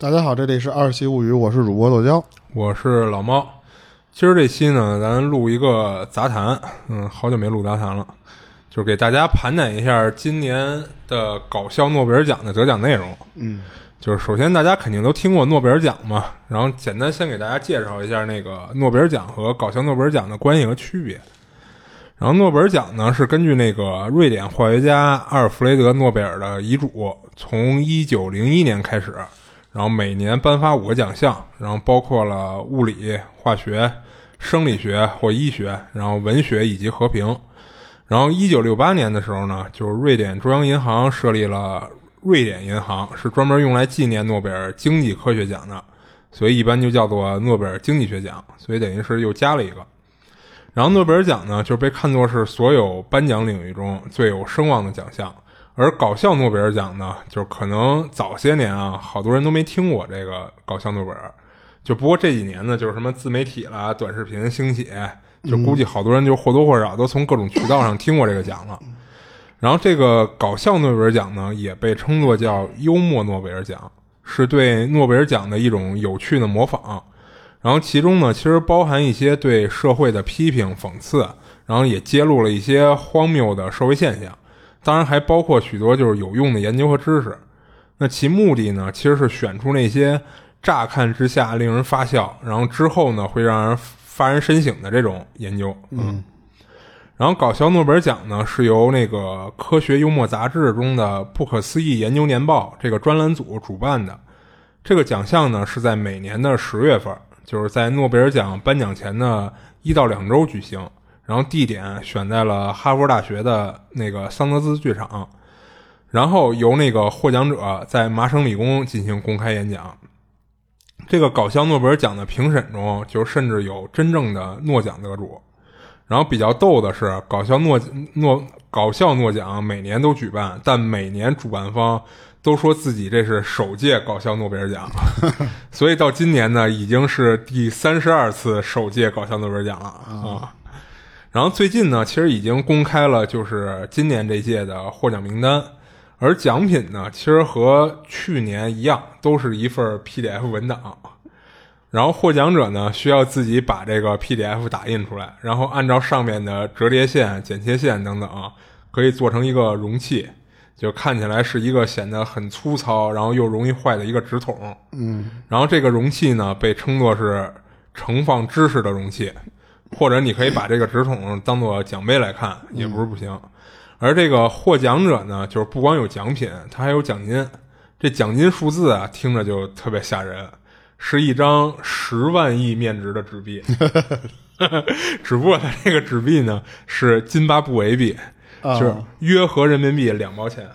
大家好，这里是二期物语，我是主播豆椒，我是老猫。今儿这期呢，咱录一个杂谈，嗯，好久没录杂谈了，就是给大家盘点一下今年的搞笑诺贝尔奖的得奖内容。嗯，就是首先大家肯定都听过诺贝尔奖嘛，然后简单先给大家介绍一下那个诺贝尔奖和搞笑诺贝尔奖的关系和区别。然后诺贝尔奖呢是根据那个瑞典化学家阿尔弗雷德·诺贝尔的遗嘱，从一九零一年开始，然后每年颁发五个奖项，然后包括了物理、化学、生理学或医学，然后文学以及和平。然后一九六八年的时候呢，就是瑞典中央银行设立了瑞典银行，是专门用来纪念诺贝尔经济科学奖的，所以一般就叫做诺贝尔经济学奖。所以等于是又加了一个。然后诺贝尔奖呢，就被看作是所有颁奖领域中最有声望的奖项，而搞笑诺贝尔奖呢，就可能早些年啊，好多人都没听过这个搞笑诺贝尔。就不过这几年呢，就是什么自媒体啦、短视频兴起，就估计好多人就或多或少都从各种渠道上听过这个奖了。然后这个搞笑诺贝尔奖呢，也被称作叫幽默诺贝尔奖，是对诺贝尔奖的一种有趣的模仿。然后其中呢，其实包含一些对社会的批评、讽刺，然后也揭露了一些荒谬的社会现象，当然还包括许多就是有用的研究和知识。那其目的呢，其实是选出那些乍看之下令人发笑，然后之后呢会让人发人深省的这种研究。嗯。然后搞笑诺贝尔奖呢是由那个《科学幽默杂志》中的“不可思议研究年报”这个专栏组主办的。这个奖项呢是在每年的十月份。就是在诺贝尔奖颁奖前的一到两周举行，然后地点选在了哈佛大学的那个桑德斯剧场，然后由那个获奖者在麻省理工进行公开演讲。这个搞笑诺贝尔奖的评审中，就甚至有真正的诺奖得主。然后比较逗的是，搞笑诺诺搞笑诺奖每年都举办，但每年主办方。都说自己这是首届搞笑诺贝尔奖，所以到今年呢，已经是第三十二次首届搞笑诺贝尔奖了啊。然后最近呢，其实已经公开了，就是今年这届的获奖名单，而奖品呢，其实和去年一样，都是一份 PDF 文档。然后获奖者呢，需要自己把这个 PDF 打印出来，然后按照上面的折叠线、剪切线等等，可以做成一个容器。就看起来是一个显得很粗糙，然后又容易坏的一个纸筒。嗯，然后这个容器呢，被称作是盛放知识的容器，或者你可以把这个纸筒当做奖杯来看，也不是不行。而这个获奖者呢，就是不光有奖品，他还有奖金。这奖金数字啊，听着就特别吓人，是一张十万亿面值的纸币。只不过它这个纸币呢，是津巴布韦币。就是约合人民币两毛钱，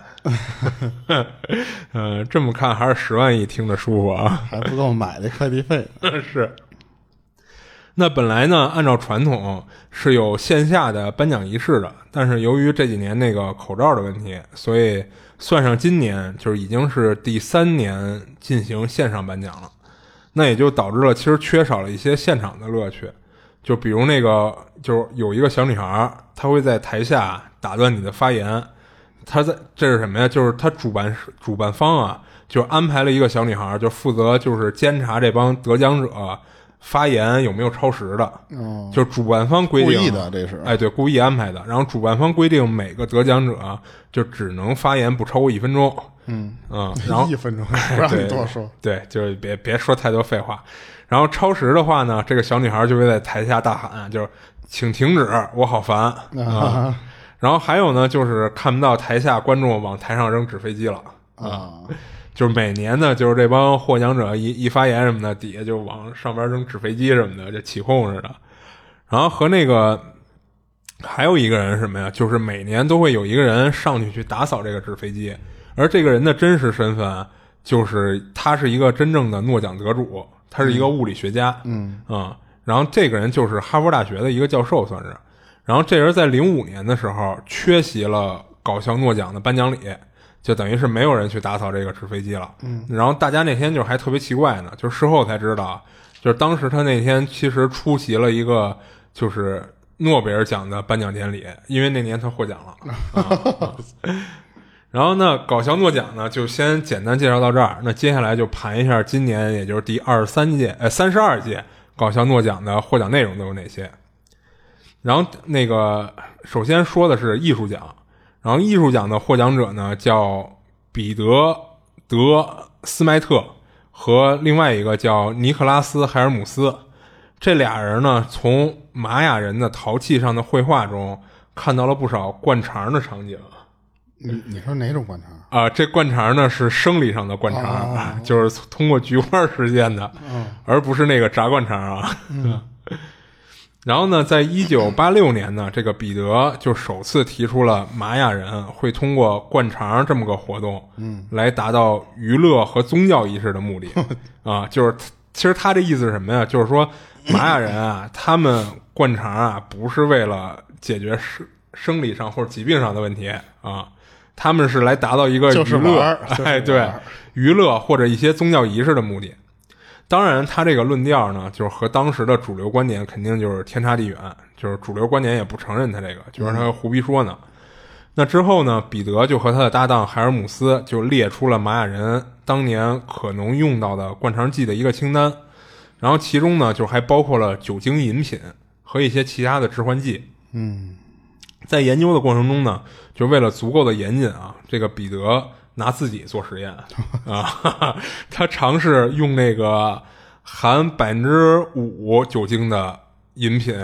嗯，这么看还是十万亿听着舒服啊，还不够买的快递费。是，那本来呢，按照传统是有线下的颁奖仪式的，但是由于这几年那个口罩的问题，所以算上今年，就是已经是第三年进行线上颁奖了。那也就导致了其实缺少了一些现场的乐趣，就比如那个，就是有一个小女孩，她会在台下。打断你的发言，她在这是什么呀？就是他主办主办方啊，就安排了一个小女孩，就负责就是监察这帮得奖者发言有没有超时的。哦，就是主办方规定的，这是哎对，故意安排的。然后主办方规定每个得奖者就只能发言不超过一分钟。嗯嗯，然后 一分钟不让你多说。对，就是别别说太多废话。然后超时的话呢，这个小女孩就会在台下大喊，就是请停止，我好烦啊。然后还有呢，就是看不到台下观众往台上扔纸飞机了啊！就是每年呢，就是这帮获奖者一一发言什么的，底下就往上边扔纸飞机什么的，就起哄似的。然后和那个还有一个人什么呀？就是每年都会有一个人上去去打扫这个纸飞机，而这个人的真实身份就是他是一个真正的诺奖得主，他是一个物理学家。嗯嗯，然后这个人就是哈佛大学的一个教授，算是。然后这人在零五年的时候缺席了搞笑诺奖的颁奖礼，就等于是没有人去打扫这个纸飞机了。嗯，然后大家那天就还特别奇怪呢，就是事后才知道，就是当时他那天其实出席了一个就是诺贝尔奖的颁奖典礼，因为那年他获奖了。然后呢，搞笑诺奖呢就先简单介绍到这儿。那接下来就盘一下今年，也就是第二十三届，呃，三十二届搞笑诺奖的获奖内容都有哪些。然后那个首先说的是艺术奖，然后艺术奖的获奖者呢叫彼得·德斯迈特和另外一个叫尼克拉斯·海尔姆斯。这俩人呢，从玛雅人的陶器上的绘画中看到了不少灌肠的场景。你你说哪种灌肠？啊，这灌肠呢是生理上的灌肠，就是通过菊花实现的，而不是那个炸灌肠啊。然后呢，在一九八六年呢，这个彼得就首次提出了玛雅人会通过灌肠这么个活动，嗯，来达到娱乐和宗教仪式的目的 啊。就是其实他这意思是什么呀？就是说玛雅人啊，他们灌肠啊，不是为了解决生生理上或者疾病上的问题啊。他们是来达到一个娱乐，哎，对，娱乐或者一些宗教仪式的目的。当然，他这个论调呢，就是和当时的主流观点肯定就是天差地远。就是主流观点也不承认他这个，就让他胡逼说呢。那之后呢，彼得就和他的搭档海尔姆斯就列出了玛雅人当年可能用到的灌肠剂的一个清单，然后其中呢，就还包括了酒精饮品和一些其他的致幻剂。嗯。在研究的过程中呢，就为了足够的严谨啊，这个彼得拿自己做实验啊，他尝试用那个含百分之五酒精的饮品，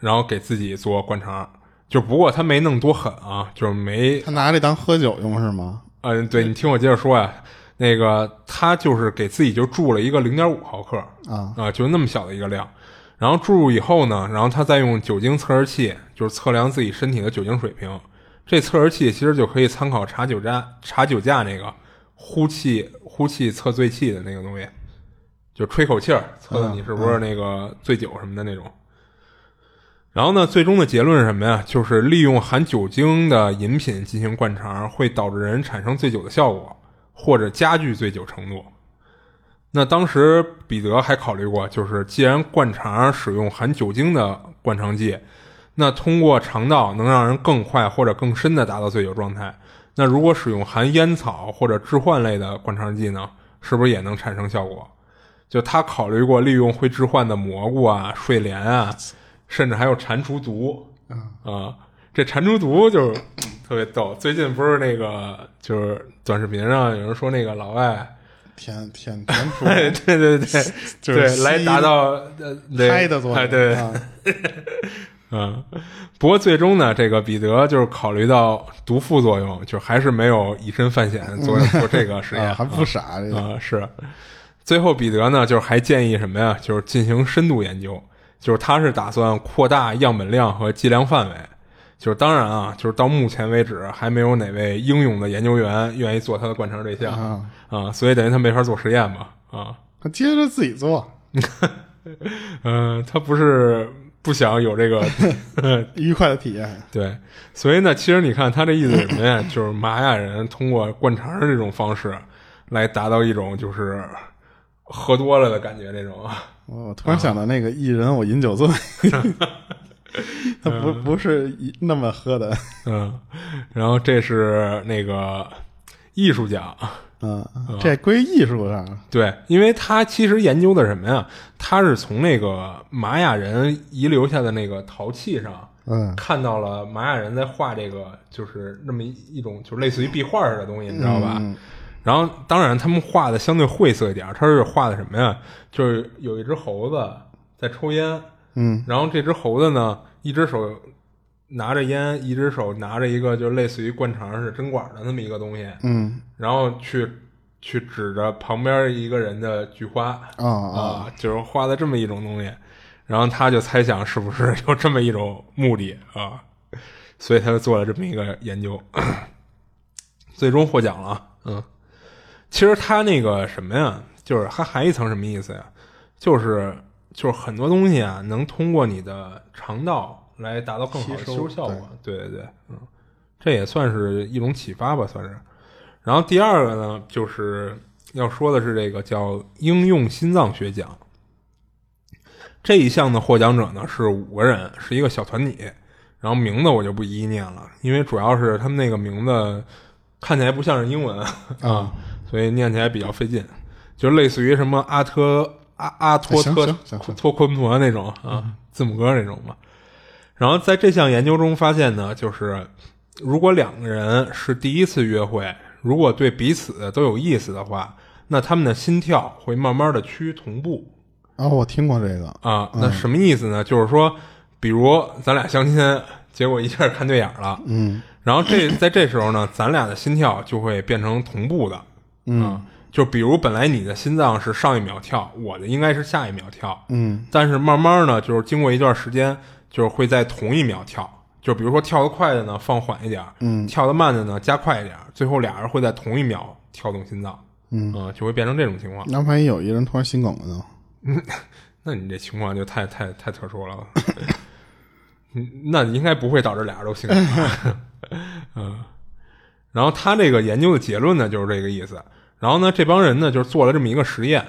然后给自己做灌肠。就不过他没弄多狠啊，就是没他拿这当喝酒用是吗？嗯，对你听我接着说呀，那个他就是给自己就注了一个零点五毫克啊啊，就那么小的一个量。然后注入以后呢，然后他再用酒精测试器，就是测量自己身体的酒精水平。这测试器其实就可以参考查酒站、查酒驾那个呼气、呼气测醉气的那个东西，就吹口气儿测你是不是那个醉酒什么的那种。然后呢，最终的结论是什么呀？就是利用含酒精的饮品进行灌肠，会导致人产生醉酒的效果，或者加剧醉酒程度。那当时彼得还考虑过，就是既然灌肠使用含酒精的灌肠剂，那通过肠道能让人更快或者更深的达到醉酒状态。那如果使用含烟草或者致幻类的灌肠剂呢，是不是也能产生效果？就他考虑过利用会致幻的蘑菇啊、睡莲啊，甚至还有蟾蜍毒啊。这蟾蜍毒就特别逗。最近不是那个，就是短视频上有人说那个老外。填填填出，对对对，对，来达到呃嗨的作用，对，嗯，不过最终呢，这个彼得就是考虑到毒副作用，就还是没有以身犯险做做这个实验，还不傻啊，是。最后彼得呢，就是还建议什么呀？就是进行深度研究，就是他是打算扩大样本量和计量范围。就是当然啊，就是到目前为止还没有哪位英勇的研究员愿意做他的灌肠对象啊，所以等于他没法做实验嘛啊。他接着自己做，嗯，他不是不想有这个 愉快的体验。对，所以呢，其实你看他这意思什么呀？就是玛雅人通过灌肠的这种方式来达到一种就是喝多了的感觉，那种。我突然想到那个一人，我饮酒醉。他不不是那么喝的，嗯，然后这是那个艺术奖，嗯，这归艺术上，对，因为他其实研究的什么呀？他是从那个玛雅人遗留下的那个陶器上，嗯，看到了玛雅人在画这个，就是那么一种，就类似于壁画似的东西，你知道吧？然后当然他们画的相对晦涩一点，他是画的什么呀？就是有一只猴子在抽烟。嗯，然后这只猴子呢，一只手拿着烟，一只手拿着一个就类似于灌肠是针管的那么一个东西，嗯，然后去去指着旁边一个人的菊花啊啊，就是画的这么一种东西，然后他就猜想是不是有这么一种目的啊，所以他就做了这么一个研究，最终获奖了。嗯，其实他那个什么呀，就是还还一层什么意思呀，就是。就是很多东西啊，能通过你的肠道来达到更好的吸收效果。对对对，嗯，这也算是一种启发吧，算是。然后第二个呢，就是要说的是这个叫应用心脏学奖。这一项的获奖者呢是五个人，是一个小团体。然后名字我就不一一念了，因为主要是他们那个名字看起来不像是英文啊，所以念起来比较费劲，就类似于什么阿特阿阿托特托昆陀那种啊，字母哥那种嘛。然后在这项研究中发现呢，就是如果两个人是第一次约会，如果对彼此都有意思的话，那他们的心跳会慢慢的趋于同步。啊，我听过这个。啊。那什么意思呢？就是说，比如咱俩相亲，结果一下看对眼了，嗯，然后这 在这时候呢，咱俩的心跳就会变成同步的，嗯，就比如本来你的心脏是上一秒跳，我的应该是下一秒跳，嗯，但是慢慢呢，就是经过一段时间，就是会在同一秒跳。就比如说跳得快的呢，放缓一点嗯，跳得慢的呢，加快一点最后俩人会在同一秒跳动心脏，嗯就会变成这种情况。那万一有一个人突然心梗了呢？那你这情况就太太太特殊了，嗯，那应该不会导致俩人都心梗，嗯。然后他这个研究的结论呢，就是这个意思。然后呢，这帮人呢，就是做了这么一个实验，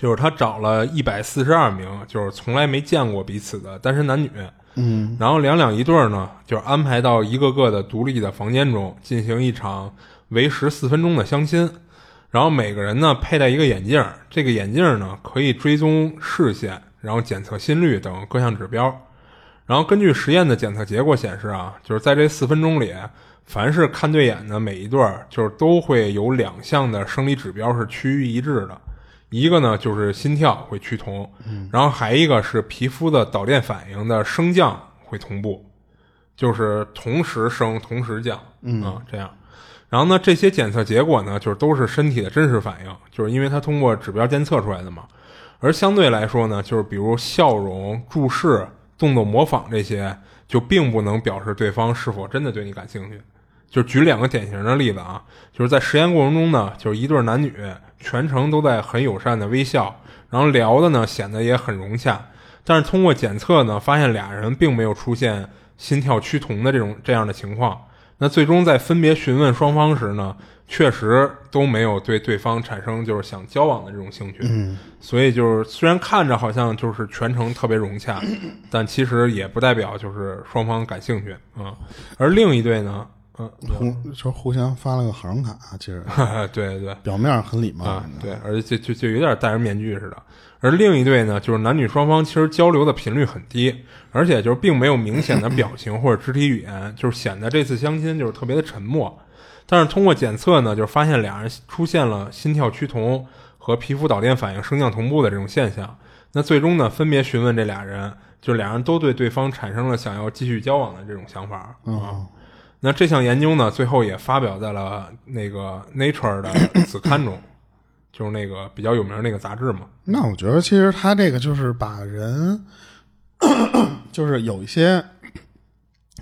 就是他找了一百四十二名，就是从来没见过彼此的单身男女，嗯然后两两一对儿呢，就是安排到一个个的独立的房间中进行一场为时四分钟的相亲。然后每个人呢佩戴一个眼镜，这个眼镜呢可以追踪视线，然后检测心率等各项指标。然后根据实验的检测结果显示啊，就是在这四分钟里，凡是看对眼的每一对儿，就是都会有两项的生理指标是趋于一致的。一个呢就是心跳会趋同，然后还一个是皮肤的导电反应的升降会同步，就是同时升同时降，嗯啊这样。然后呢，这些检测结果呢，就是都是身体的真实反应，就是因为它通过指标监测出来的嘛。而相对来说呢，就是比如笑容、注视、动作模仿这些，就并不能表示对方是否真的对你感兴趣。就举两个典型的例子啊，就是在实验过程中呢，就是一对男女全程都在很友善的微笑，然后聊的呢显得也很融洽，但是通过检测呢，发现俩人并没有出现心跳趋同的这种这样的情况。那最终在分别询问双方时呢，确实都没有对对方产生就是想交往的这种兴趣。嗯所以就是虽然看着好像就是全程特别融洽，但其实也不代表就是双方感兴趣啊、而另一对呢，嗯、互就互相发了个好人卡，其实 对对对表面很礼貌啊，对，而且就就就有点戴着面具似的。而另一对呢，就是男女双方其实交流的频率很低，而且就是并没有明显的表情或者肢体语言，就是显得这次相亲就是特别的沉默。但是通过检测呢，就是发现俩人出现了心跳趋同和皮肤导电反应升降同步的这种现象。那最终呢，分别询问这俩人，就俩人都对对方产生了想要继续交往的这种想法啊。嗯那这项研究呢，最后也发表在了那个 Nature 的子刊中，就是那个比较有名的那个杂志嘛。那我觉得其实他这个就是把人，就是有一些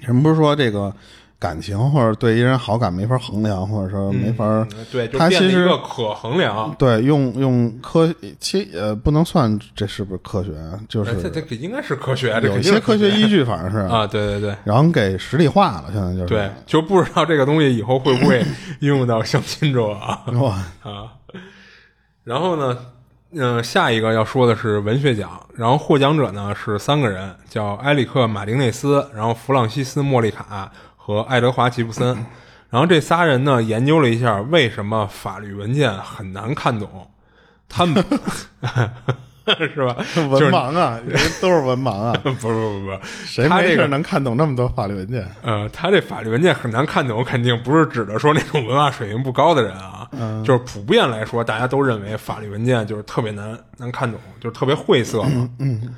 人不是说这个感情或者对一人好感没法衡量，或者说没法、嗯对，就它其实一个可衡量。对用用科其呃不能算这是不是科学啊，就是这是这应该是科学，这有些科学。依据，反正是 啊，对对对。然后给实体化了，现在就是。对，就不知道这个东西以后会不会 应用到相亲中啊。哇，啊。然后呢，嗯、下一个要说的是文学奖，然后获奖者呢是三个人，叫埃里克·马丁内斯，然后弗朗西斯·莫利卡和爱德华·吉布森。然后这仨人呢研究了一下为什么法律文件很难看懂，他们 是吧？文盲啊，人都是文盲啊，不不不不，谁没事能看懂那么多法律文件？呃，他这法律文件很难看懂，肯定不是指的说那种文化水平不高的人啊，就是普遍来说，大家都认为法律文件就是特别难难看懂，就是特别晦涩嘛。嗯。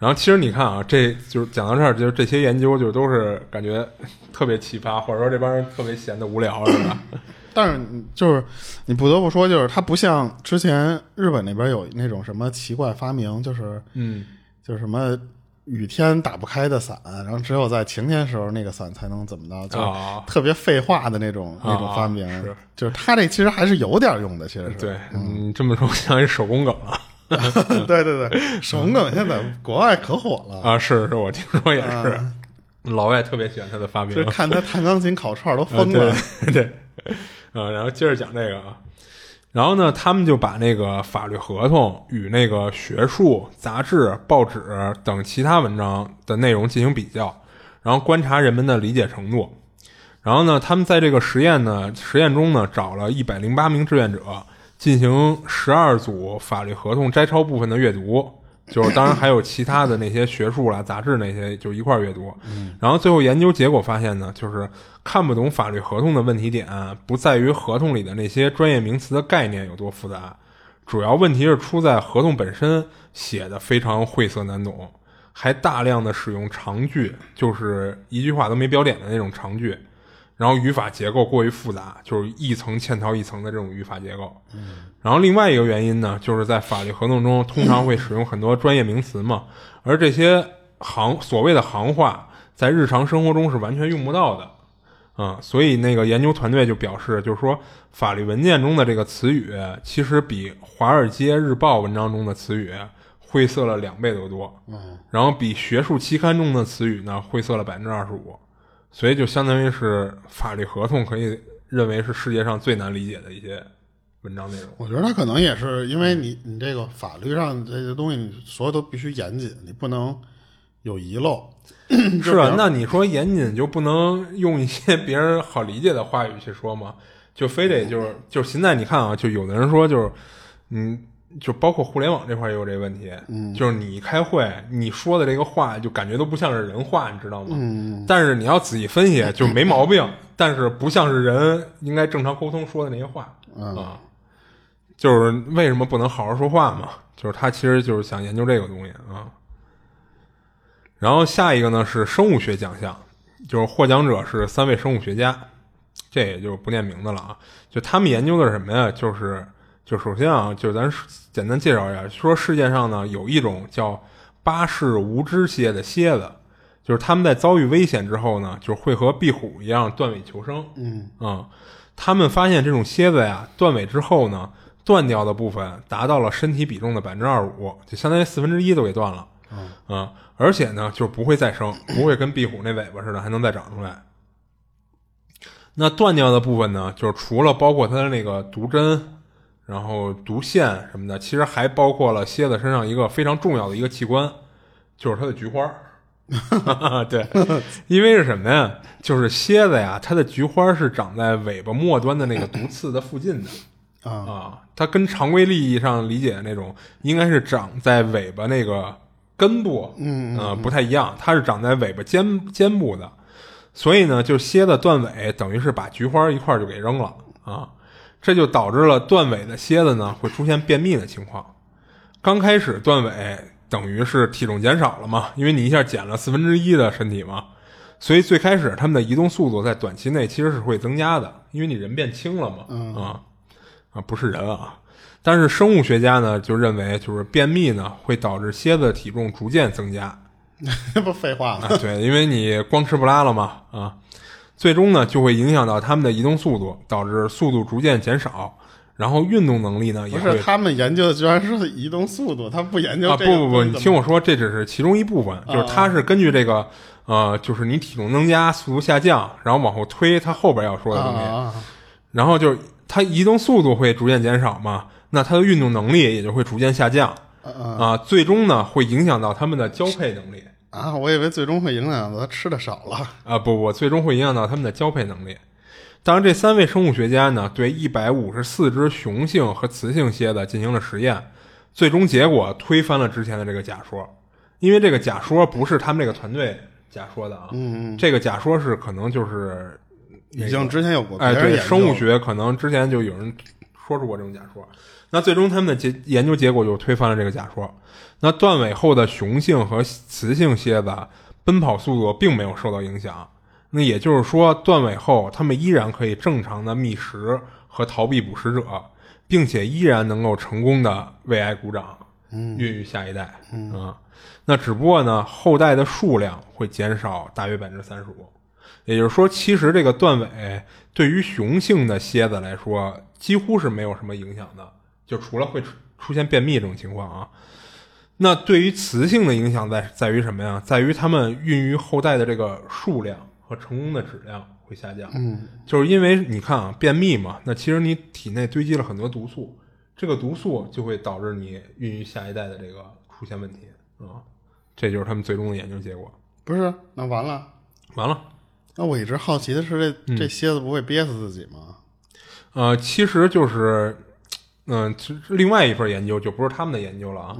然后其实你看啊，这就是讲到这儿，就是这些研究就都是感觉特别奇葩，或者说这帮人特别闲的无聊，是吧？但是就是你不得不说，就是它不像之前日本那边有那种什么奇怪发明，就是嗯，就是什么雨天打不开的伞，然后只有在晴天时候那个伞才能怎么着，就啊特别废话的那种、那种发明。是就是它这其实还是有点用的，其实是。对，你这么说像一手工梗了对 对对，手工梗现在国外可火了。啊！是是，我听说也是，老外特别喜欢他的发明就。看他弹钢琴、烤串儿都疯啊了。对对，啊，然后接着讲这个啊，然后呢，他们就把那个法律合同与那个学术杂志、报纸等其他文章的内容进行比较，然后观察人们的理解程度。然后呢，他们在这个实验呢实验中呢，找了一百零八名志愿者，进行十二组法律合同摘抄部分的阅读，就是当然还有其他的那些学术啦、杂志那些，就一块儿阅读。然后最后研究结果发现呢，就是看不懂法律合同的问题点，不在于合同里的那些专业名词的概念有多复杂，主要问题是出在合同本身写的非常晦涩难懂，还大量的使用长句，就是一句话都没标点的那种长句。然后语法结构过于复杂，就是一层嵌套一层的这种语法结构。然后另外一个原因呢，就是在法律合同中通常会使用很多专业名词嘛，而这些行所谓的行话，在日常生活中是完全用不到的。啊、所以那个研究团队就表示，就是说法律文件中的这个词语，其实比《华尔街日报》文章中的词语晦涩了两倍多多。然后比学术期刊中的词语呢，晦涩了百分之二十五。所以就相当于是法律合同可以认为是世界上最难理解的一些文章内容。我觉得他可能也是因为你你这个法律上这些东西，你所有都必须严谨，你不能有遗漏。是啊，那你说严谨就不能用一些别人好理解的话语去说吗？就非得就是就是现在你看啊，就有的人说就是嗯。就包括互联网这块也有这个问题，嗯，就是你开会你说的这个话就感觉都不像是人话，你知道吗？嗯，但是你要仔细分析，就没毛病，但是不像是人应该正常沟通说的那些话啊。就是为什么不能好好说话嘛？就是他其实就是想研究这个东西啊。然后下一个呢是生物学奖项，就是获奖者是三位生物学家，这也就不念名字了啊。就他们研究的是什么呀？就是就首先啊，就是咱简单介绍一下，说世界上呢有一种叫巴氏无肢蝎的蝎子，就是他们在遭遇危险之后呢，就会和壁虎一样断尾求生。嗯啊、他们发现这种蝎子呀，断尾之后呢，断掉的部分达到了身体比重的百分之二五，就相当于四分之一都给断了。啊、而且呢，就不会再生，不会跟壁虎那尾巴似的还能再长出来。那断掉的部分呢，就是除了包括它的那个毒针，然后毒腺什么的，其实还包括了蝎子身上一个非常重要的一个器官，就是它的菊花儿。对，因为是什么呀？就是蝎子呀，它的菊花是长在尾巴末端的那个毒刺的附近的。啊啊，它跟常规意义上理解的那种，应该是长在尾巴那个根部，嗯呃，不太一样，它是长在尾巴尖尖部的，所以呢，就蝎子断尾，等于是把菊花一块儿就给扔了啊，这就导致了断尾的蝎子呢会出现便秘的情况。刚开始断尾，等于是体重减少了嘛，因为你一下减了四分之一的身体嘛，所以最开始它们的移动速度在短期内其实是会增加的，因为你人变轻了嘛，啊啊，不是人啊。但是生物学家呢就认为，就是便秘呢会导致蝎子的体重逐渐增加，那 不废话吗？啊，对，因为你光吃不拉了嘛，啊，最终呢就会影响到它们的移动速度，导致速度逐渐减少，然后运动能力呢也会不是，他们研究的居然是移动速度，他不研究啊，这个不不不，你听我说，这只是其中一部分，就是它是根据这个呃，就是你体重增加，速度下降，然后往后推它后边要说的东西，啊，然后就是它移动速度会逐渐减少嘛，那它的运动能力也就会逐渐下降啊，最终呢会影响到它们的交配能力。啊！我以为最终会影响到他吃的少了。啊，不不，最终会影响到他们的交配能力。当然，这三位生物学家呢，对一百五十四只雄性和雌性蝎子进行了实验，最终结果推翻了之前的这个假说，因为这个假说不是他们这个团队假说的啊，嗯嗯，这个假说是可能就是已经之前有过别哎，对，生物学可能之前就有人说出过这种假说，那最终他们的结研究结果就推翻了这个假说。那断尾后的雄性和雌性蝎子奔跑速度并没有受到影响，那也就是说，断尾后它们依然可以正常的觅食和逃避捕食者，并且依然能够成功的为爱鼓掌，孕育下一代。嗯啊，那只不过呢，后代的数量会减少大约百分之三十五。也就是说，其实这个断尾对于雄性的蝎子来说，几乎是没有什么影响的，就除了会出出现便秘这种情况啊。那对于雌性的影响在在于什么呀？在于它们孕育后代的这个数量和成功的质量会下降。嗯，就是因为你看啊，便秘嘛，那其实你体内堆积了很多毒素，这个毒素就会导致你孕育下一代的这个出现问题啊。这就是他们最终的研究结果。不是，那完了，完了，那我一直好奇的是，嗯这这蝎子不会憋死自己吗？呃，其实就是，嗯、其实另外一份研究就不是他们的研究了啊，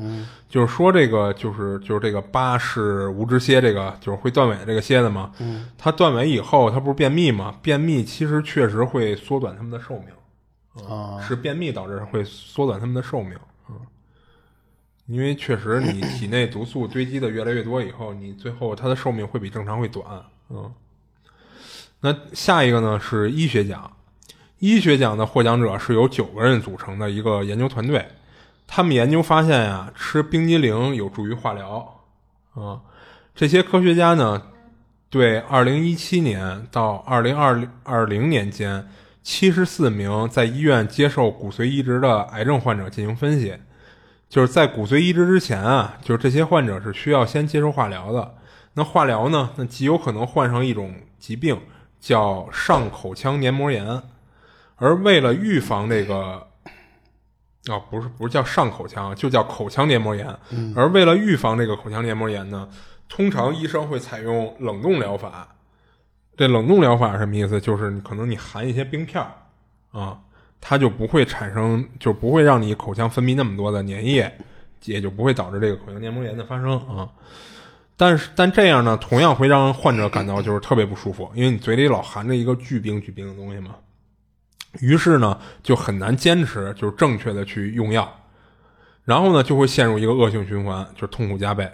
就是说这个就是就是这个巴氏无知蝎，这个就是会断尾这个蝎子嘛，它断尾以后，它不是便秘嘛？便秘其实确实会缩短它们的寿命，啊，是便秘导致会缩短它们的寿命，嗯，因为确实你 体内毒素堆积的越来越多以后，你最后它的寿命会比正常会短，嗯。那下一个呢是医学奖，医学奖的获奖者是由九个人组成的一个研究团队，他们研究发现呀，吃冰激凌有助于化疗，啊、这些科学家呢对2017年到2020年间74名在医院接受骨髓移植的癌症患者进行分析。就是在骨髓移植之前啊，就是这些患者是需要先接受化疗的。那化疗呢，那极有可能患上一种疾病叫上口腔黏膜炎，而为了预防这个，啊、不是不是叫上口腔，就叫口腔黏膜炎。而为了预防这个口腔黏膜炎呢，通常医生会采用冷冻疗法。这冷冻疗法什么意思？就是你可能你含一些冰片儿啊，它就不会产生，就不会让你口腔分泌那么多的粘液，也就不会导致这个口腔黏膜炎的发生啊。但是，但这样呢，同样会让患者感到就是特别不舒服，因为你嘴里老含着一个巨冰巨冰的东西嘛。于是呢，就很难坚持就是正确的去用药，然后呢，就会陷入一个恶性循环，就是痛苦加倍。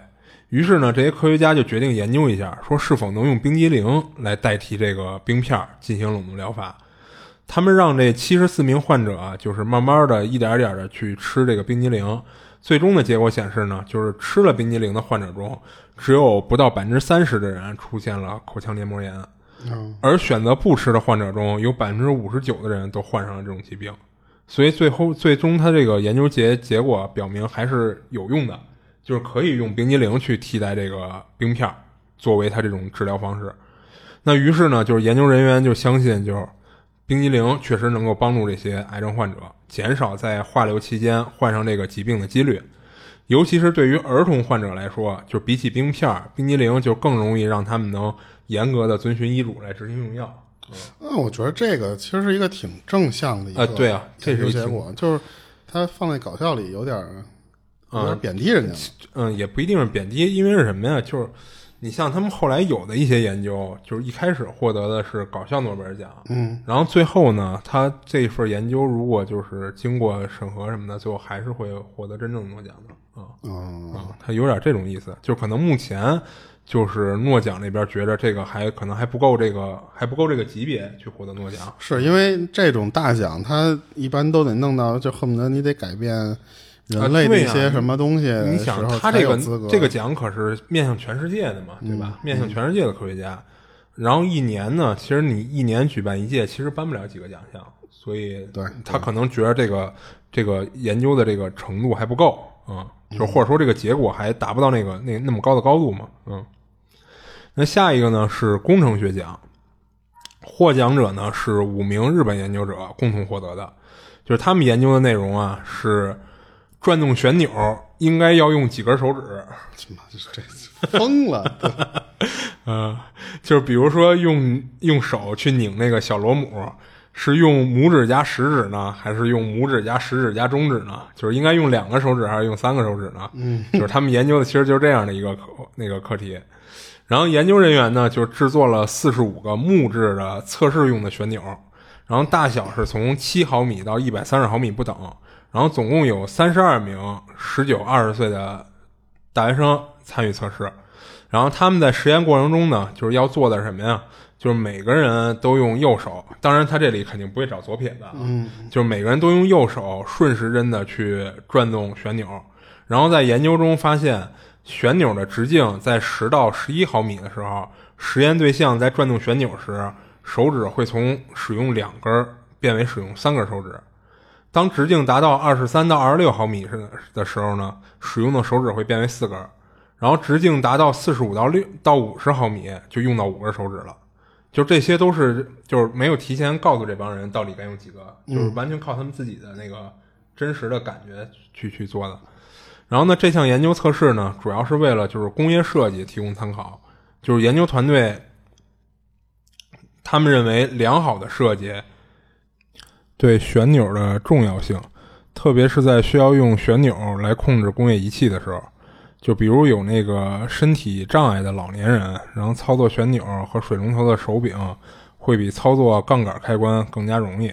于是呢，这些科学家就决定研究一下，说是否能用冰激凌来代替这个冰片进行冷冻疗法。他们让这七十四名患者啊，就是慢慢的一点点的去吃这个冰激凌。最终的结果显示呢，就是吃了冰激凌的患者中，只有不到百分之三十的人出现了口腔黏膜炎，而选择不吃的患者中有百分之五十九的人都患上了这种疾病。所以最后最终他这个研究结结果表明还是有用的，就是可以用冰激凌去替代这个冰片作为它这种治疗方式。那于是呢，就是研究人员就相信，就是冰激凌确实能够帮助这些癌症患者减少在化疗期间患上这个疾病的几率。尤其是对于儿童患者来说，就比起冰片，冰激凌就更容易让他们能严格的遵循医嘱来执行用药。那我觉得这个其实是一个挺正向的一个啊对啊这是结果，就是他放在搞笑里有点有点贬低人家了。嗯，也不一定是贬低，因为是什么呀？就是你像他们后来有的一些研究，就是一开始获得的是搞笑诺贝尔奖，嗯，然后最后呢，他这份研究如果就是经过审核什么的，最后还是会获得真正诺奖的啊嗯啊，他有点这种意思，就可能目前就是诺奖那边觉着这个还可能还不够这个还不够这个级别去获得诺奖，是因为这种大奖，它一般都得弄到，就恨不得你得改变人类的一些什么东西你想，他这个。这个奖可是面向全世界的嘛，对吧？面向全世界的科学家。然后一年呢，其实你一年举办一届，其实颁不了几个奖项，所以对他可能觉得这个这个研究的这个程度还不够啊、嗯，就或者说这个结果还达不到那个那那么高的高度嘛，嗯。那下一个呢是工程学奖，获奖者呢是五名日本研究者共同获得的，就是他们研究的内容啊是转动旋钮应该要用几根手指，妈这这疯了，呃，就是比如说用用手去拧那个小螺母，是用拇指加食指呢，还是用拇指加食指加中指呢？就是应该用两个手指还是用三个手指呢？嗯，就是他们研究的其实就是这样的一个课那个课题。然后研究人员呢就制作了四十五个木质的测试用的旋钮，然后大小是从七毫米到一百三十毫米不等，然后总共有三十二名十九二十岁的大学生参与测试。然后他们在实验过程中呢，就是要做的什么呀？就是每个人都用右手，当然他这里肯定不会找左撇子，嗯，就是每个人都用右手顺时针的去转动旋钮，然后在研究中发现，旋钮的直径在十到十一毫米的时候，实验对象在转动旋钮时，手指会从使用两根变为使用三根手指。当直径达到二十三到二十六毫米时的时候呢，使用的手指会变为四根。然后直径达到四十五到六到五十毫米，就用到五根手指了。就这些都是就是没有提前告诉这帮人到底该用几个，就是完全靠他们自己的那个真实的感觉去去做的。然后呢，这项研究测试呢，主要是为了就是工业设计提供参考，就是研究团队他们认为良好的设计对旋钮的重要性，特别是在需要用旋钮来控制工业仪器的时候，就比如有那个身体障碍的老年人，然后操作旋钮和水龙头的手柄会比操作杠杆开关更加容易。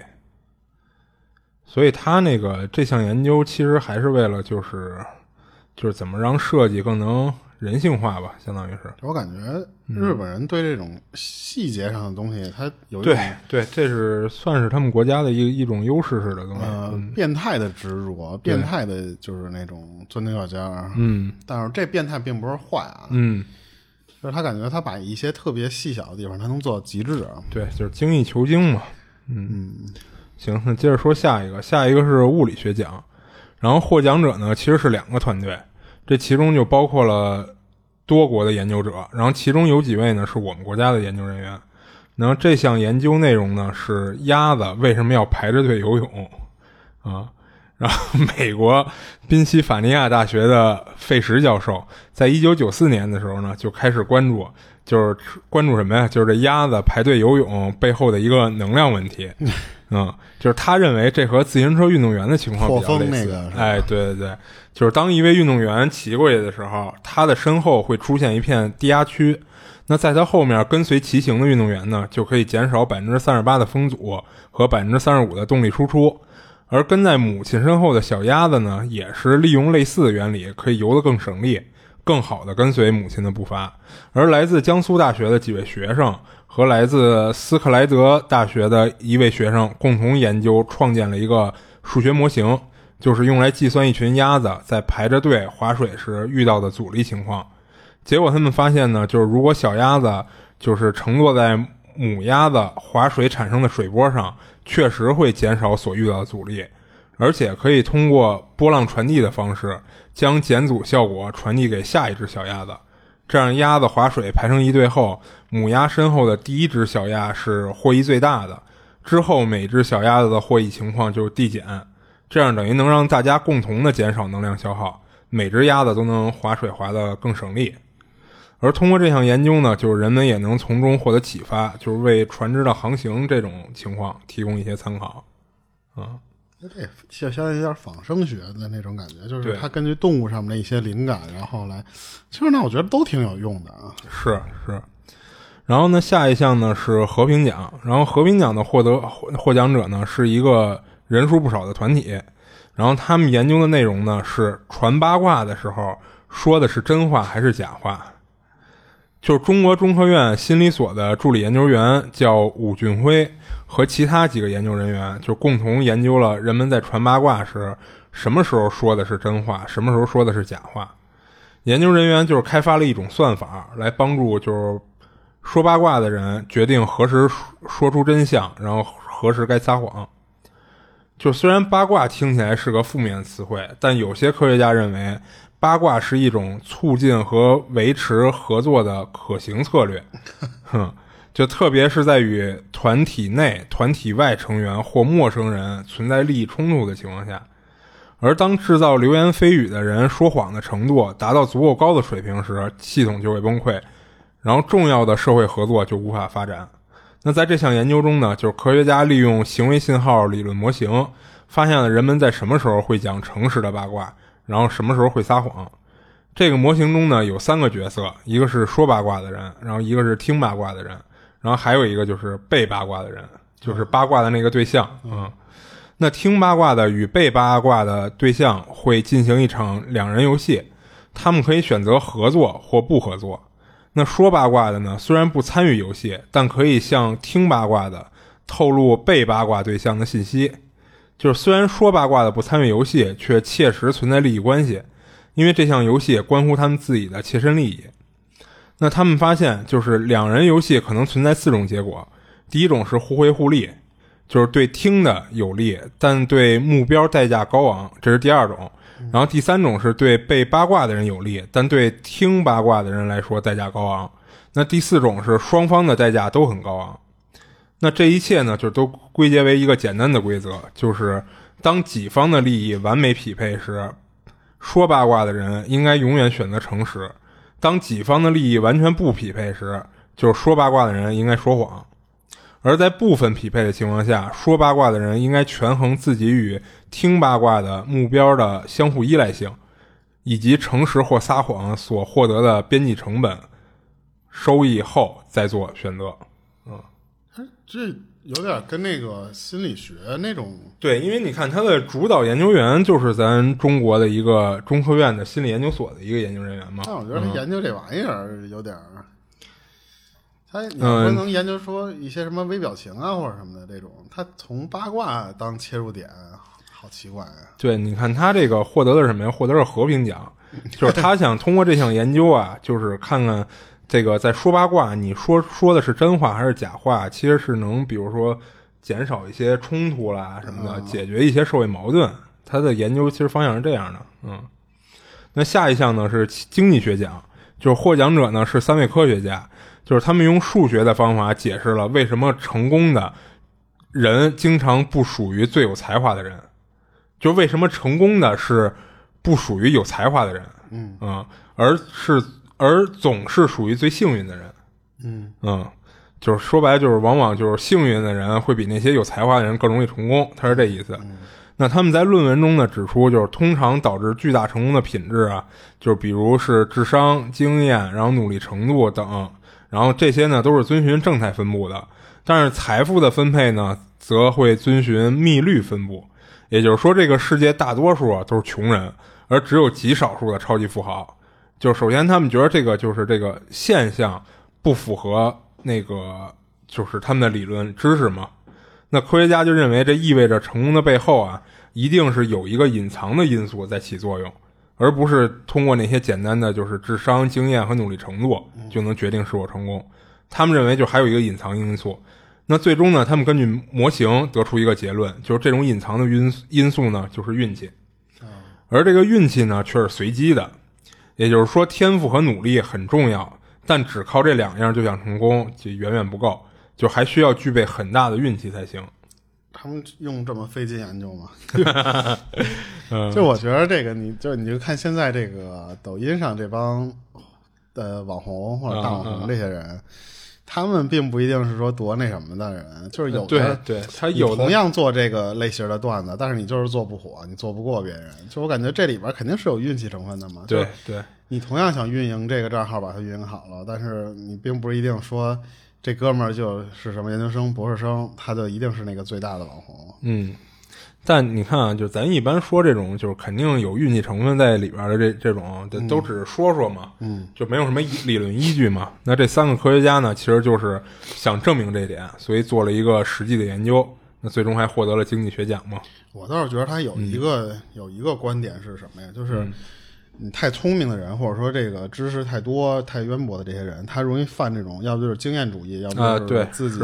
所以他那个这项研究其实还是为了就是就是怎么让设计更能人性化吧，相当于是。我感觉日本人对这种细节上的东西，他有一对种对，这是算是他们国家的一一种优势式的东西。呃变态的执着，变态的就是那种钻牛角尖儿。嗯但是这变态并不是坏啊，嗯，就是他感觉他把一些特别细小的地方，他能做到极致。啊对，就是精益求精嘛。嗯，行，那接着说下一个，下一个是物理学奖，然后获奖者呢其实是两个团队，这其中就包括了多国的研究者，然后其中有几位呢是我们国家的研究人员。然后这项研究内容呢是鸭子为什么要排着队游泳 啊？然后美国宾夕法尼亚大学的费什教授在一九九四年的时候呢就开始关注，就是关注什么呀？就是这鸭子排队游泳背后的一个能量问题。嗯，就是他认为这和自行车运动员的情况比较类似。那个哎，对对对，就是当一位运动员骑过去的时候，他的身后会出现一片低压区。那在他后面跟随骑行的运动员呢，就可以减少百分之三十八的风阻和百分之三十五的动力输出。而跟在母亲身后的小鸭子呢，也是利用类似的原理，可以游得更省力，更好的跟随母亲的步伐。而来自江苏大学的几位学生和来自斯克莱德大学的一位学生共同研究，创建了一个数学模型，就是用来计算一群鸭子在排着队划水时遇到的阻力情况。结果他们发现呢，就是如果小鸭子就是乘坐在母鸭子划水产生的水波上，确实会减少所遇到的阻力，而且可以通过波浪传递的方式，将减阻效果传递给下一只小鸭子。这样，鸭子划水排成一队后，母鸭身后的第一只小鸭是获益最大的，之后每只小鸭子的获益情况就是递减，这样等于能让大家共同的减少能量消耗，每只鸭子都能划水划得更省力。而通过这项研究呢，就是人们也能从中获得启发，就是为船只的航行这种情况提供一些参考。啊，这就相当于有点仿生学的那种感觉，就是对他根据动物上面的一些灵感，然后来，其实那我觉得都挺有用的啊。是是。然后呢，下一项呢是和平奖，然后和平奖的获得获获奖者呢是一个人数不少的团体，然后他们研究的内容呢是传八卦的时候说的是真话还是假话。就是中国中科院心理所的助理研究员叫武俊辉和其他几个研究人员，就共同研究了人们在传八卦时什么时候说的是真话，什么时候说的是假话。研究人员就是开发了一种算法，来帮助就是说八卦的人决定何时说出真相，然后何时该撒谎。就虽然八卦听起来是个负面词汇，但有些科学家认为八卦是一种促进和维持合作的可行策略。哼，就特别是在与团体内、团体外成员或陌生人存在利益冲突的情况下。而当制造流言蜚语的人说谎的程度达到足够高的水平时，系统就会崩溃，然后重要的社会合作就无法发展。那在这项研究中呢，就是科学家利用行为信号理论模型，发现了人们在什么时候会讲诚实的八卦，然后什么时候会撒谎。这个模型中呢有三个角色，一个是说八卦的人，然后一个是听八卦的人，然后还有一个就是被八卦的人，就是八卦的那个对象。嗯，那听八卦的与被八卦的对象会进行一场两人游戏，他们可以选择合作或不合作。那说八卦的呢，虽然不参与游戏，但可以向听八卦的透露被八卦对象的信息。就是虽然说八卦的不参与游戏，却切实存在利益关系，因为这项游戏关乎他们自己的切身利益。那他们发现，就是两人游戏可能存在四种结果：第一种是互惠互利，就是对听的有利，但对目标代价高昂，这是第二种。然后第三种是对被八卦的人有利，但对听八卦的人来说代价高昂。那第四种是双方的代价都很高昂。那这一切呢，就都归结为一个简单的规则，就是当己方的利益完美匹配时，说八卦的人应该永远选择诚实；当己方的利益完全不匹配时，就是说八卦的人应该说谎。而在部分匹配的情况下，说八卦的人应该权衡自己与听八卦的目标的相互依赖性，以及诚实或撒谎所获得的边际成本、收益后再做选择。嗯这有点跟那个心理学那种，对，因为你看他的主导研究员就是咱中国的一个中科院的心理研究所的一个研究人员嘛。但我觉得他研究这玩意儿有点儿，他你要说能研究说一些什么微表情啊或者什么的这种，他从八卦当切入点，好奇怪啊！对，你看他这个获得的是什么呀？获得是和平奖，就是他想通过这项研究啊，就是看看这个在说八卦，你说说的是真话还是假话，其实是能比如说减少一些冲突啦什么的，解决一些社会矛盾。他的研究其实方向是这样的，嗯。那下一项呢是经济学奖，就是获奖者呢是三位科学家，就是他们用数学的方法解释了为什么成功的人经常不属于最有才华的人。就为什么成功的是不属于有才华的人，嗯啊，而是而总是属于最幸运的人，嗯嗯，就是说白了就是往往就是幸运的人会比那些有才华的人更容易成功，他是这意思。那他们在论文中呢指出，就是通常导致巨大成功的品质啊，就是比如是智商、经验，然后努力程度等，然后这些呢都是遵循正态分布的，但是财富的分配呢则会遵循幂律分布。也就是说，这个世界大多数啊都是穷人，而只有极少数的超级富豪。就首先，他们觉得这个就是这个现象不符合那个就是他们的理论知识嘛。那科学家就认为，这意味着成功的背后啊，一定是有一个隐藏的因素在起作用，而不是通过那些简单的就是智商、经验和努力程度就能决定是否成功。他们认为，就还有一个隐藏因素。那最终呢，他们根据模型得出一个结论，就是这种隐藏的因因素呢，就是运气。而这个运气呢，却是随机的。也就是说，天赋和努力很重要，但只靠这两样就想成功，就远远不够，就还需要具备很大的运气才行。他们用这么费劲研究吗？嗯就我觉得这个，你就你就看现在这个抖音上这帮的网红或者大网嗯红这些人，他们并不一定是说多那什么的人，就是有对的对，他有同样做这个类型的段子，但是你就是做不火，你做不过别人。就我感觉这里边肯定是有运气成分的嘛。对对你同样想运营这个账号，把它运营好了，但是你并不一定说这哥们儿就是什么研究生、博士生，他就一定是那个最大的网红。嗯。但你看啊，就咱一般说这种，就是肯定有运气成分在里边的这这种，这都只是说说嘛，嗯，就没有什么理论依据嘛。那这三个科学家呢，其实就是想证明这一点，所以做了一个实际的研究，那最终还获得了经济学奖嘛。我倒是觉得他有一个、有一个观点是什么呀？就是你太聪明的人，或者说这个知识太多、太渊博的这些人，他容易犯这种，要不就是经验主义，要不就是对自己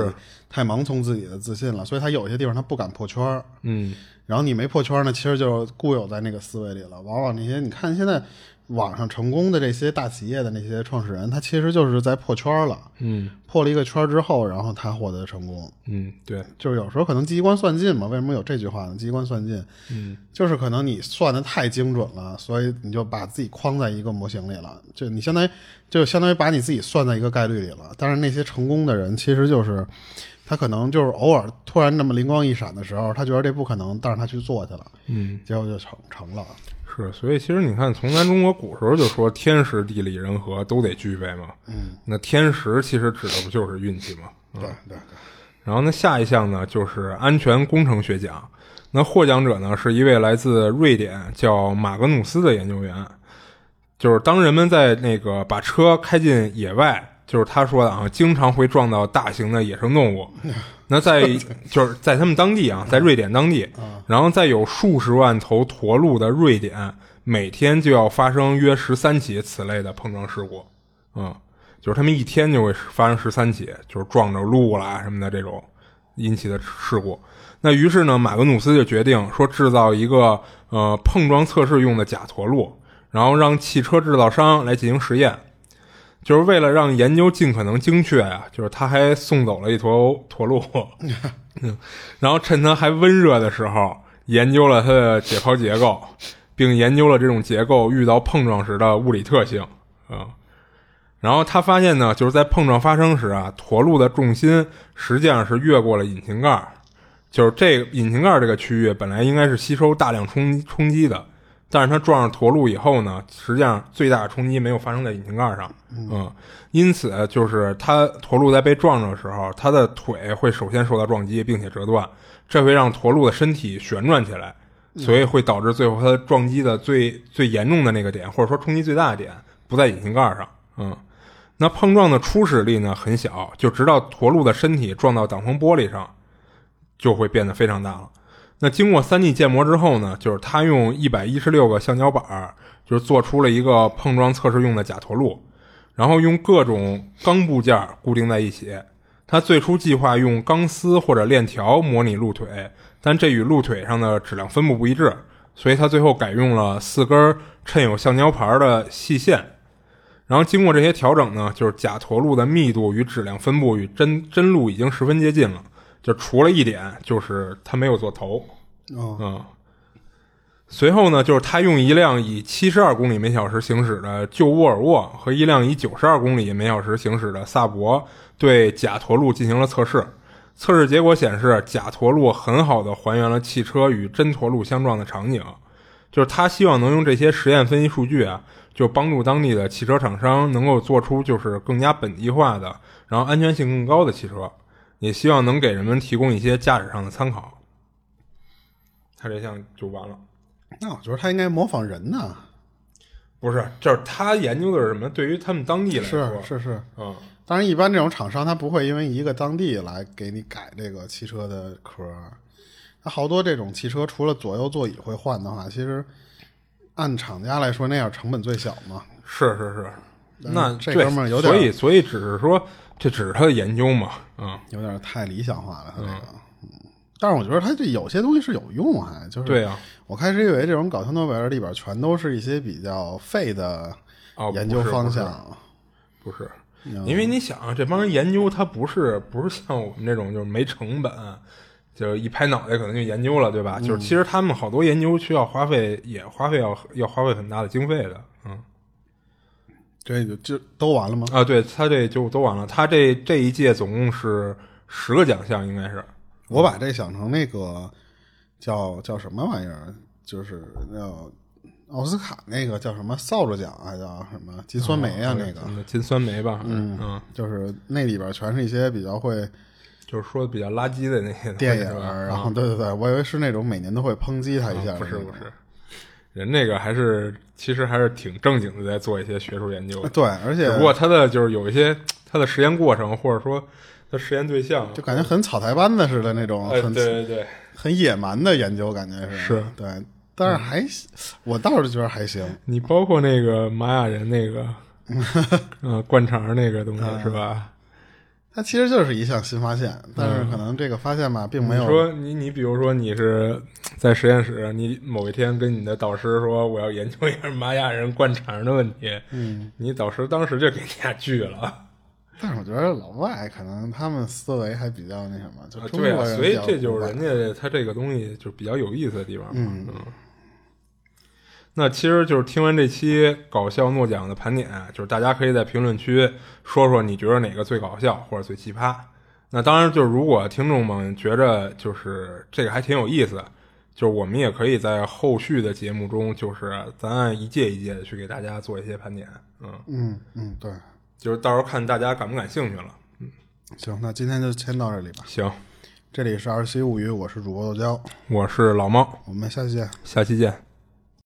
太盲从自己的自信了，所以他有些地方他不敢破圈儿。嗯然后你没破圈呢，其实就固有在那个思维里了。往往那些你看现在网上成功的这些大企业的那些创始人，他其实就是在破圈了。嗯破了一个圈之后，然后他获得成功。嗯，对，就是有时候可能机关算尽嘛，为什么有这句话呢？机关算尽，嗯，就是可能你算的太精准了，所以你就把自己框在一个模型里了。就你相当于就相当于把你自己算在一个概率里了。但是那些成功的人，其实就是他可能就是偶尔突然那么灵光一闪的时候，他觉得这不可能，但是他去做去了，嗯。结果就成成了。是，所以其实你看，从咱中国古时候就说天时地利人和都得具备嘛。嗯，那天时其实指的不就是运气嘛？对对对，然后呢，下一项呢就是安全工程学奖。那获奖者呢是一位来自瑞典叫马格努斯的研究员。就是当人们在那个把车开进野外，就是他说的啊，经常会撞到大型的野生动物。那在就是在他们当地啊，在瑞典当地，然后再有数十万头驼鹿的瑞典，每天就要发生约十三起此类的碰撞事故。嗯，就是他们一天就会发生十三起，就是撞着鹿啦什么的这种引起的事故。那于是呢，马格努斯就决定说制造一个呃碰撞测试用的假驼鹿，然后让汽车制造商来进行实验。就是为了让研究尽可能精确呀、就是他还送走了一头驼鹿，然后趁它还温热的时候，研究了它的解剖结构，并研究了这种结构遇到碰撞时的物理特性啊。然后他发现呢，就是在碰撞发生时啊，驼鹿的重心实际上是越过了引擎盖，就是这个引擎盖这个区域本来应该是吸收大量冲冲击的，但是它撞上驼鹿以后呢，实际上最大的冲击没有发生在引擎盖上，嗯，因此就是它驼鹿在被撞着的时候，它的腿会首先受到撞击，并且折断，这会让驼鹿的身体旋转起来，所以会导致最后它撞击的最最严重的那个点，或者说冲击最大的点不在引擎盖上，嗯。那碰撞的初始力呢很小，就直到驼鹿的身体撞到挡风玻璃上，就会变得非常大了。那经过 3D 建模之后呢，就是他用一百一十六个橡胶板儿，就是做出了一个碰撞测试用的假驼鹿，然后用各种钢部件固定在一起。他最初计划用钢丝或者链条模拟鹿腿，但这与鹿腿上的质量分布不一致，所以他最后改用了四根衬有橡胶牌的细线。然后经过这些调整呢，就是假驼鹿的密度与质量分布与真真鹿已经十分接近了，就除了一点，就是他没有做头。哦，嗯。随后呢，就是他用一辆以七十二公里每小时行驶的旧沃尔沃和一辆以九十二公里每小时行驶的萨博对假驼鹿进行了测试。测试结果显示，假驼鹿很好的还原了汽车与真驼鹿相撞的场景。就是他希望能用这些实验分析数据啊。就帮助当地的汽车厂商能够做出就是更加本地化的，然后安全性更高的汽车，也希望能给人们提供一些驾驶上的参考。他这项就完了。那我觉得他应该模仿人呢。不是，就是他研究的是什么？对于他们当地来说，是是是，嗯。当然，一般这种厂商他不会因为一个当地来给你改这个汽车的壳。他好多这种汽车，除了左右座椅会换的话，其实。按厂家来说，那样成本最小嘛？是是是，那这哥们儿有点，所以所以只是说，这只是他的研究嘛，嗯，有点太理想化了，他这个。嗯，但是我觉得他这有些东西是有用，还就是对呀。我开始以为这种搞笑诺贝尔里边全都是一些比较废的研究方向，不是，因为你想，这帮人研究，他不是不是像我们这种就是没成本。就是一拍脑袋可能就研究了，对吧？就是其实他们好多研究需要花费，也花费要要花费很大的经费的。嗯，这就就都完了吗？啊，对他这就都完了。他这这一届总共是十个奖项，应该是。我把这想成那个叫叫什么玩意儿，就是叫奥斯卡那个叫什么扫帚奖，啊叫什么金酸梅啊？那个金酸梅吧？嗯嗯，就是那里边全是一些比较会。就是说比较垃圾的那些电影，然后对对对，我以为是那种每年都会抨击他一下，不是不是，人那个还是其实还是挺正经的，在做一些学术研究。对，而且不过他的就是有一些他的实验过程，或者说他实验对象，就感觉很草台班子似的那种，很对对对，很野蛮的研究，感觉是是，对，但是还我倒是觉得还行。你包括那个玛雅人那个，嗯，灌肠那个东西是吧？它其实就是一项新发现，但是可能这个发现吧，并没有说你你比如说你是在实验室，你某一天跟你的导师说我要研究一下玛雅人灌肠的问题，嗯，你导师当时就给你俩拒了。但是我觉得老外可能他们思维还比较那什么，就对啊，所以这就是人家他这个东西就比较有意思的地方，嗯嗯。那其实就是听完这期搞笑诺奖的盘点，就是大家可以在评论区说说你觉得哪个最搞笑或者最奇葩。那当然，就是如果听众们觉着就是这个还挺有意思，就是我们也可以在后续的节目中，就是咱按一届一届的去给大家做一些盘点。嗯嗯嗯，对，就是到时候看大家感不感兴趣了。嗯，行，那今天就先到这里吧。行，这里是二七物语，我是主播豆椒，我是老猫，我们下期见，下期见。